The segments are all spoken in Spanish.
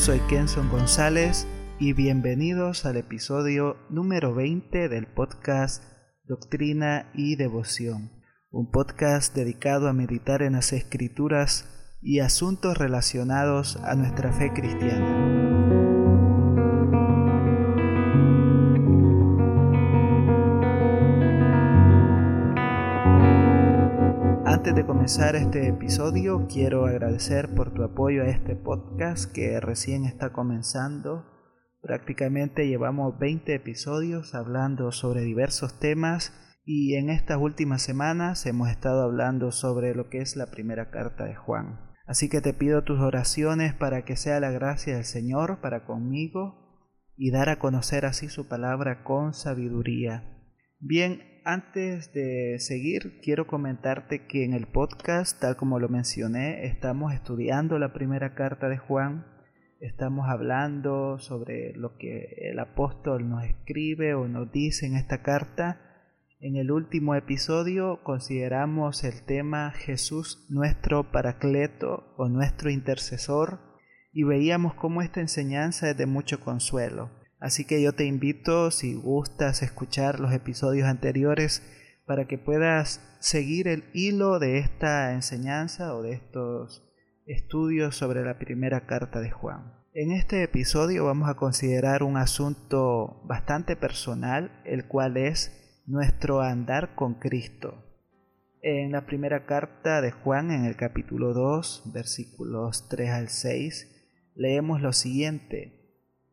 Soy Kenson González y bienvenidos al episodio número 20 del podcast Doctrina y Devoción, un podcast dedicado a meditar en las escrituras y asuntos relacionados a nuestra fe cristiana. De comenzar este episodio, quiero agradecer por tu apoyo a este podcast que recién está comenzando. Prácticamente llevamos 20 episodios hablando sobre diversos temas y en estas últimas semanas hemos estado hablando sobre lo que es la primera carta de Juan. Así que te pido tus oraciones para que sea la gracia del Señor para conmigo y dar a conocer así su palabra con sabiduría. Bien, antes de seguir, quiero comentarte que en el podcast, tal como lo mencioné, estamos estudiando la primera carta de Juan. Estamos hablando sobre lo que el apóstol nos escribe o nos dice en esta carta. En el último episodio consideramos el tema Jesús nuestro paracleto o nuestro intercesor y veíamos cómo esta enseñanza es de mucho consuelo. Así que yo te invito, si gustas, escuchar los episodios anteriores para que puedas seguir el hilo de esta enseñanza o de estos estudios sobre la primera carta de Juan. En este episodio vamos a considerar un asunto bastante personal, el cual es nuestro andar con Cristo. En la primera carta de Juan, en el capítulo 2, versículos 3 al 6, leemos lo siguiente.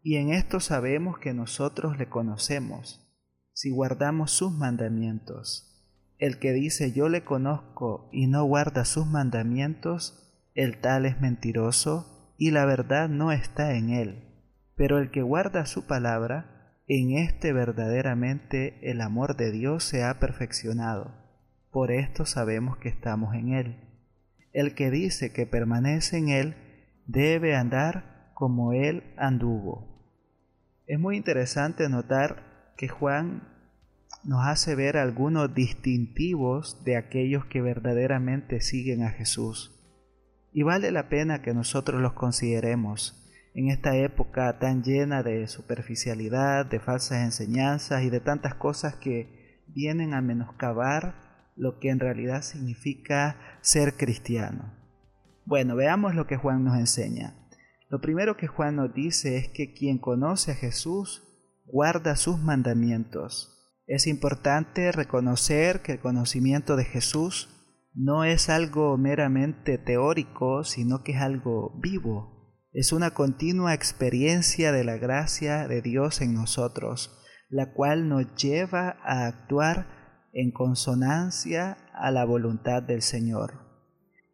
Y en esto sabemos que nosotros le conocemos, si guardamos sus mandamientos. El que dice yo le conozco y no guarda sus mandamientos, el tal es mentiroso y la verdad no está en él. Pero el que guarda su palabra, en éste verdaderamente el amor de Dios se ha perfeccionado. Por esto sabemos que estamos en él. El que dice que permanece en él debe andar como él anduvo. Es muy interesante notar que Juan nos hace ver algunos distintivos de aquellos que verdaderamente siguen a Jesús. Y vale la pena que nosotros los consideremos en esta época tan llena de superficialidad, de falsas enseñanzas y de tantas cosas que vienen a menoscabar lo que en realidad significa ser cristiano. Bueno, veamos lo que Juan nos enseña. Lo primero que Juan nos dice es que quien conoce a Jesús guarda sus mandamientos. Es importante reconocer que el conocimiento de Jesús no es algo meramente teórico, sino que es algo vivo. Es una continua experiencia de la gracia de Dios en nosotros, la cual nos lleva a actuar en consonancia a la voluntad del Señor.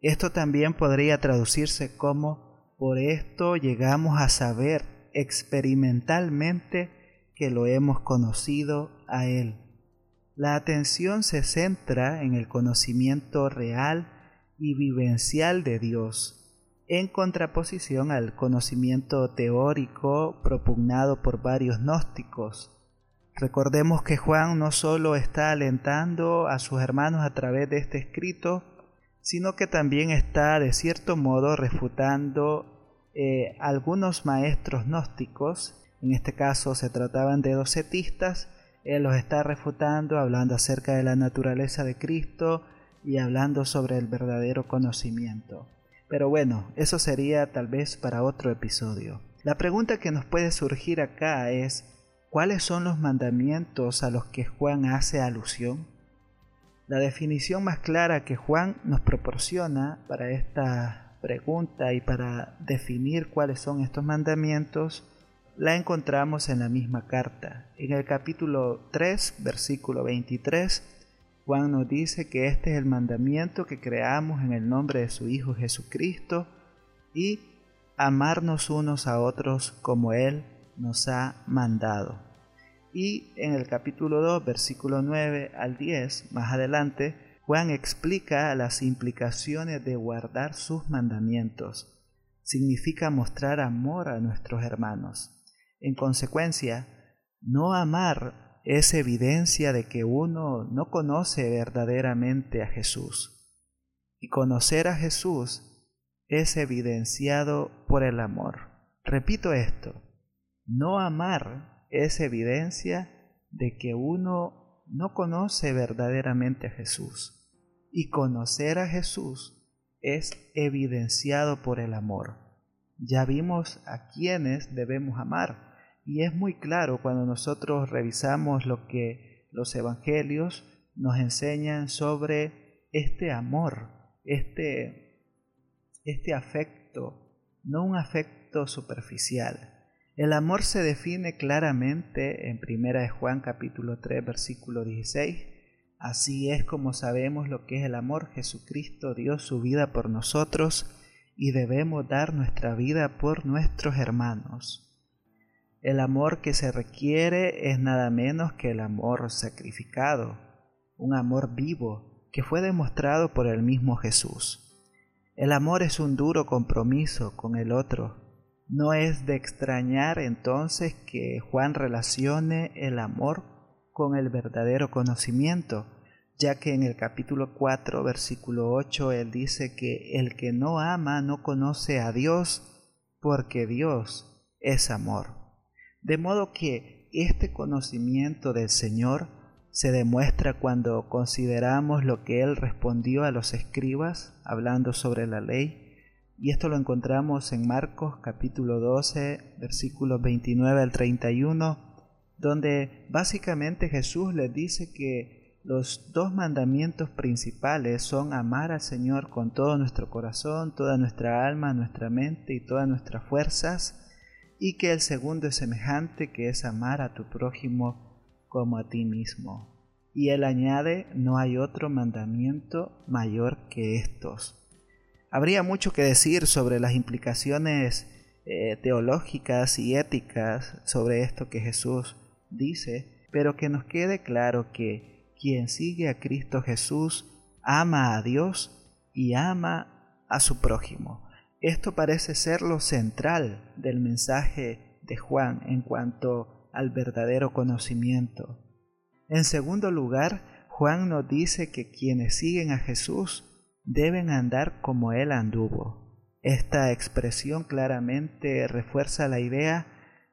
Esto también podría traducirse como por esto llegamos a saber experimentalmente que lo hemos conocido a Él. La atención se centra en el conocimiento real y vivencial de Dios, en contraposición al conocimiento teórico propugnado por varios gnósticos. Recordemos que Juan no solo está alentando a sus hermanos a través de este escrito, sino que también está de cierto modo refutando eh, algunos maestros gnósticos, en este caso se trataban de docetistas, él los está refutando hablando acerca de la naturaleza de Cristo y hablando sobre el verdadero conocimiento. Pero bueno, eso sería tal vez para otro episodio. La pregunta que nos puede surgir acá es, ¿cuáles son los mandamientos a los que Juan hace alusión? La definición más clara que Juan nos proporciona para esta pregunta y para definir cuáles son estos mandamientos la encontramos en la misma carta. En el capítulo 3, versículo 23, Juan nos dice que este es el mandamiento que creamos en el nombre de su Hijo Jesucristo y amarnos unos a otros como Él nos ha mandado. Y en el capítulo 2, versículo 9 al 10, más adelante, Juan explica las implicaciones de guardar sus mandamientos. Significa mostrar amor a nuestros hermanos. En consecuencia, no amar es evidencia de que uno no conoce verdaderamente a Jesús. Y conocer a Jesús es evidenciado por el amor. Repito esto, no amar es evidencia de que uno no conoce verdaderamente a Jesús. Y conocer a Jesús es evidenciado por el amor. Ya vimos a quienes debemos amar. Y es muy claro cuando nosotros revisamos lo que los evangelios nos enseñan sobre este amor, este, este afecto, no un afecto superficial. El amor se define claramente en 1 Juan capítulo 3 versículo 16. Así es como sabemos lo que es el amor. Jesucristo dio su vida por nosotros y debemos dar nuestra vida por nuestros hermanos. El amor que se requiere es nada menos que el amor sacrificado, un amor vivo que fue demostrado por el mismo Jesús. El amor es un duro compromiso con el otro. No es de extrañar entonces que Juan relacione el amor con el verdadero conocimiento, ya que en el capítulo 4, versículo 8, él dice que el que no ama no conoce a Dios, porque Dios es amor. De modo que este conocimiento del Señor se demuestra cuando consideramos lo que él respondió a los escribas hablando sobre la ley, y esto lo encontramos en Marcos capítulo 12, versículos 29 al 31, donde básicamente Jesús les dice que los dos mandamientos principales son amar al Señor con todo nuestro corazón, toda nuestra alma, nuestra mente y todas nuestras fuerzas, y que el segundo es semejante, que es amar a tu prójimo como a ti mismo. Y él añade, no hay otro mandamiento mayor que estos. Habría mucho que decir sobre las implicaciones eh, teológicas y éticas sobre esto que Jesús dice, pero que nos quede claro que quien sigue a Cristo Jesús ama a Dios y ama a su prójimo. Esto parece ser lo central del mensaje de Juan en cuanto al verdadero conocimiento. En segundo lugar, Juan nos dice que quienes siguen a Jesús deben andar como Él anduvo. Esta expresión claramente refuerza la idea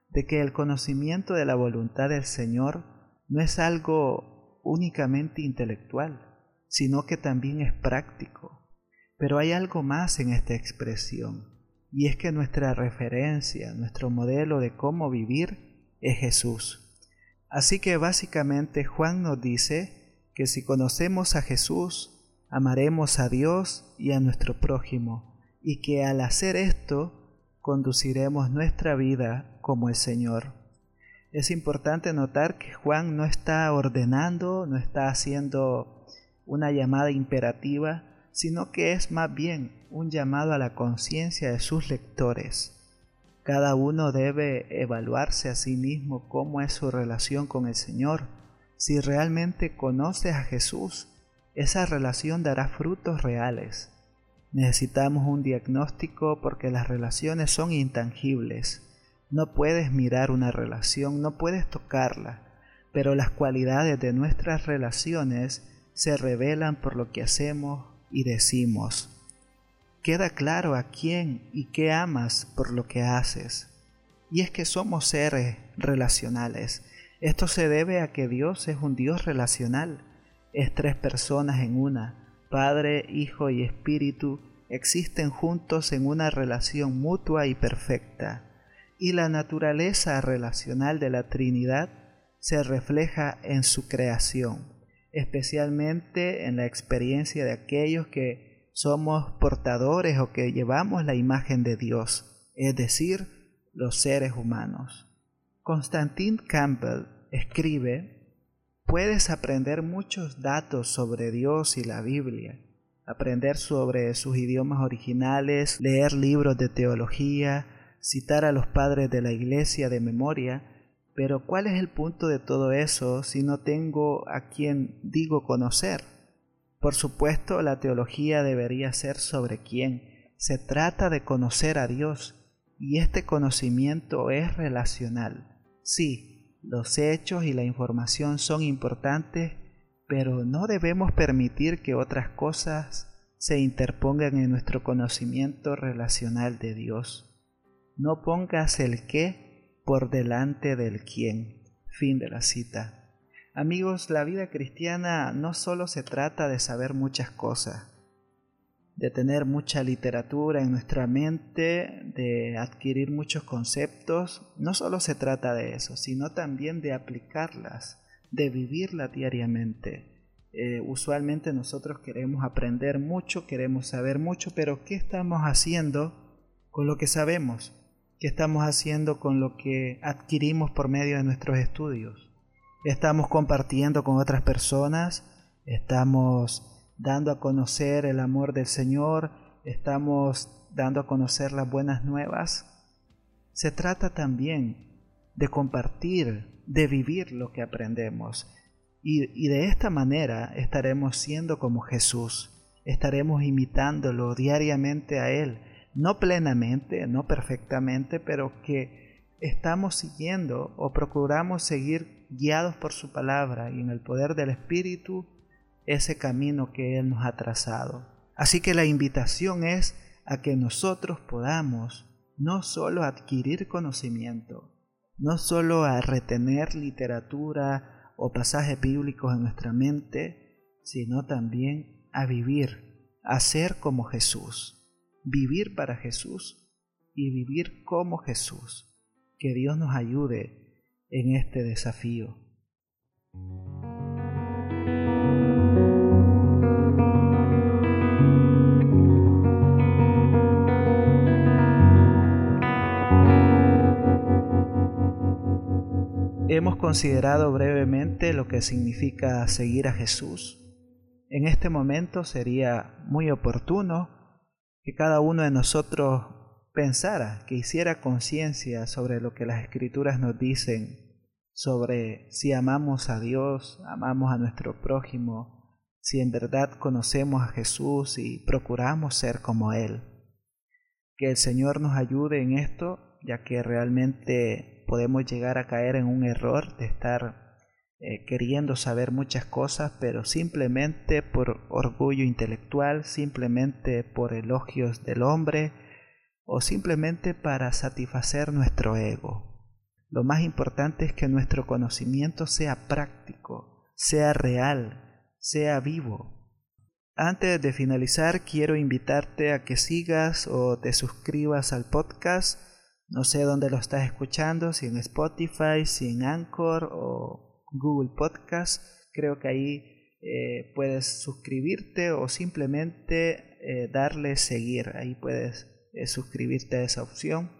de que el conocimiento de la voluntad del Señor no es algo únicamente intelectual, sino que también es práctico. Pero hay algo más en esta expresión, y es que nuestra referencia, nuestro modelo de cómo vivir, es Jesús. Así que básicamente Juan nos dice que si conocemos a Jesús, amaremos a Dios y a nuestro prójimo, y que al hacer esto, conduciremos nuestra vida como el Señor. Es importante notar que Juan no está ordenando, no está haciendo una llamada imperativa, sino que es más bien un llamado a la conciencia de sus lectores. Cada uno debe evaluarse a sí mismo cómo es su relación con el Señor. Si realmente conoces a Jesús, esa relación dará frutos reales. Necesitamos un diagnóstico porque las relaciones son intangibles. No puedes mirar una relación, no puedes tocarla, pero las cualidades de nuestras relaciones se revelan por lo que hacemos y decimos queda claro a quién y qué amas por lo que haces. Y es que somos seres relacionales. Esto se debe a que Dios es un Dios relacional. Es tres personas en una. Padre, Hijo y Espíritu existen juntos en una relación mutua y perfecta. Y la naturaleza relacional de la Trinidad se refleja en su creación, especialmente en la experiencia de aquellos que somos portadores o que llevamos la imagen de Dios, es decir, los seres humanos. Constantin Campbell escribe, puedes aprender muchos datos sobre Dios y la Biblia, aprender sobre sus idiomas originales, leer libros de teología, citar a los padres de la iglesia de memoria, pero ¿cuál es el punto de todo eso si no tengo a quien digo conocer? Por supuesto, la teología debería ser sobre quién. Se trata de conocer a Dios y este conocimiento es relacional. Sí, los hechos y la información son importantes, pero no debemos permitir que otras cosas se interpongan en nuestro conocimiento relacional de Dios. No pongas el qué por delante del quién. Fin de la cita. Amigos, la vida cristiana no solo se trata de saber muchas cosas, de tener mucha literatura en nuestra mente, de adquirir muchos conceptos, no solo se trata de eso, sino también de aplicarlas, de vivirlas diariamente. Eh, usualmente nosotros queremos aprender mucho, queremos saber mucho, pero ¿qué estamos haciendo con lo que sabemos? ¿Qué estamos haciendo con lo que adquirimos por medio de nuestros estudios? ¿Estamos compartiendo con otras personas? ¿Estamos dando a conocer el amor del Señor? ¿Estamos dando a conocer las buenas nuevas? Se trata también de compartir, de vivir lo que aprendemos. Y, y, de esta manera estaremos siendo como Jesús, estaremos imitándolo diariamente a Él, no plenamente, no perfectamente, pero que estamos siguiendo o procuramos seguir guiados por su palabra y en el poder del Espíritu ese camino que Él nos ha trazado. Así que la invitación es a que nosotros podamos no solo adquirir conocimiento, no solo a retener literatura o pasajes bíblicos en nuestra mente, sino también a vivir, a ser como Jesús vivir para Jesús y vivir como Jesús. Que Dios nos ayude en este desafío. Hemos considerado brevemente lo que significa seguir a Jesús. En este momento sería muy oportuno que cada uno de nosotros pensara, que hiciera conciencia sobre lo que las escrituras nos dicen, sobre si amamos a Dios, amamos a nuestro prójimo, si en verdad conocemos a Jesús y procuramos ser como Él. Que el Señor nos ayude en esto, ya que realmente podemos llegar a caer en un error de estar eh, queriendo saber muchas cosas, pero simplemente por orgullo intelectual, simplemente por elogios del hombre o simplemente para satisfacer nuestro ego. Lo más importante es que nuestro conocimiento sea práctico, sea real, sea vivo. Antes de finalizar, quiero invitarte a que sigas o te suscribas al podcast. No sé dónde lo estás escuchando, si en Spotify, si en Anchor o Google Podcast. Creo que ahí eh, puedes suscribirte o simplemente eh, darle seguir. Ahí puedes eh, suscribirte a esa opción.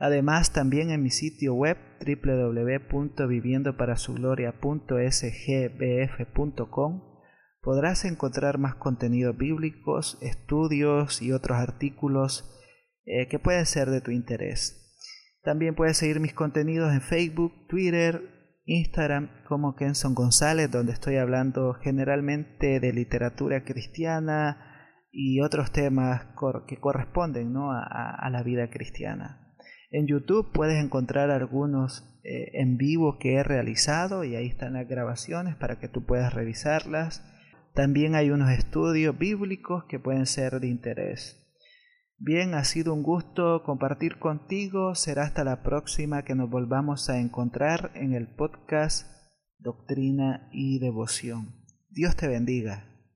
Además, también en mi sitio web www.viviendoparasugloria.sgbf.com podrás encontrar más contenidos bíblicos, estudios y otros artículos que pueden ser de tu interés. También puedes seguir mis contenidos en Facebook, Twitter, Instagram como Kenson González, donde estoy hablando generalmente de literatura cristiana y otros temas que corresponden ¿no? a, la vida cristiana. En YouTube puedes encontrar algunos eh, en vivo que he realizado y ahí están las grabaciones para que tú puedas revisarlas. También hay unos estudios bíblicos que pueden ser de interés. Bien, ha sido un gusto compartir contigo. Será hasta la próxima que nos volvamos a encontrar en el podcast Doctrina y Devoción. Dios te bendiga.